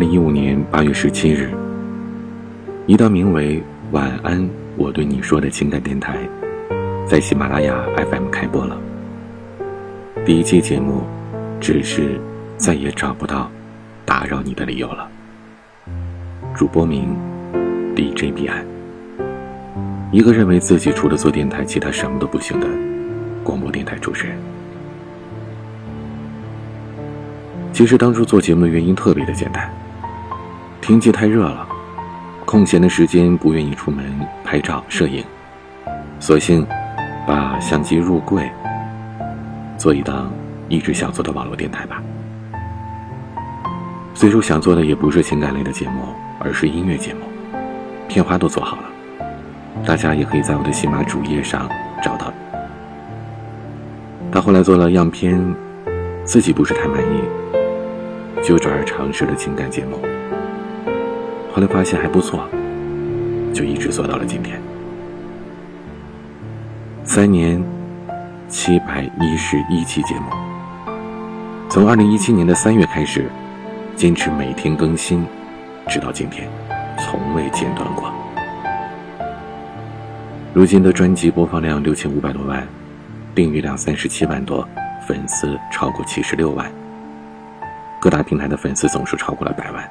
零一五年八月十七日，一档名为《晚安，我对你说的情感电台》在喜马拉雅 FM 开播了。第一期节目，只是再也找不到打扰你的理由了。主播名：DJ 彼岸，一个认为自己除了做电台，其他什么都不行的广播电台主持人。其实当初做节目的原因特别的简单，天气太热了，空闲的时间不愿意出门拍照摄影，索性把相机入柜，做一档一直想做的网络电台吧。最初想做的也不是情感类的节目，而是音乐节目，片花都做好了，大家也可以在我的喜马主页上找到。但后来做了样片，自己不是太满意。就转而尝试了情感节目，后来发现还不错，就一直做到了今天。三年，七百一十一期节目，从二零一七年的三月开始，坚持每天更新，直到今天，从未间断过。如今的专辑播放量六千五百多万，订阅量三十七万多，粉丝超过七十六万。各大平台的粉丝总数超过了百万。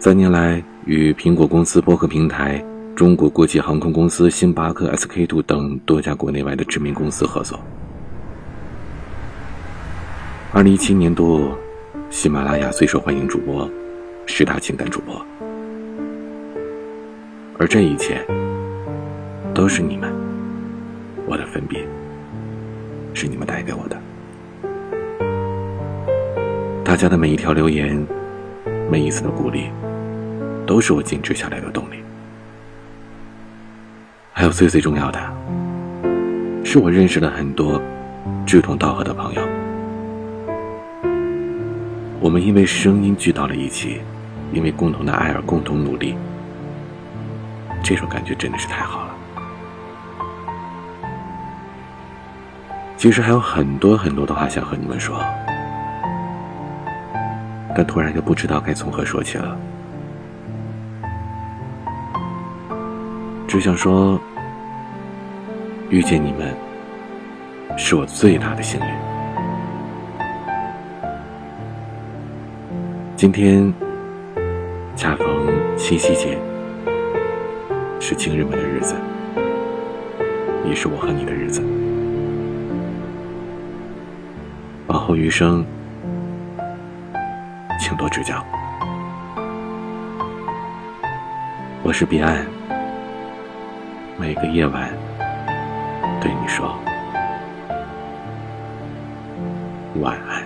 三年来，与苹果公司、播客平台、中国国际航空公司、星巴克、SK two 等多家国内外的知名公司合作。二零一七年度，喜马拉雅最受欢迎主播，十大情感主播。而这一切，都是你们，我的分别，是你们带给我的。大家的每一条留言，每一次的鼓励，都是我坚持下来的动力。还有最最重要的，是我认识了很多志同道合的朋友。我们因为声音聚到了一起，因为共同的爱而共同努力。这种感觉真的是太好了。其实还有很多很多的话想和你们说。但突然又不知道该从何说起了，只想说，遇见你们是我最大的幸运。今天恰逢七夕节，是情人们的日子，也是我和你的日子。往后余生。请多指教。我是彼岸，每个夜晚，对你说晚安。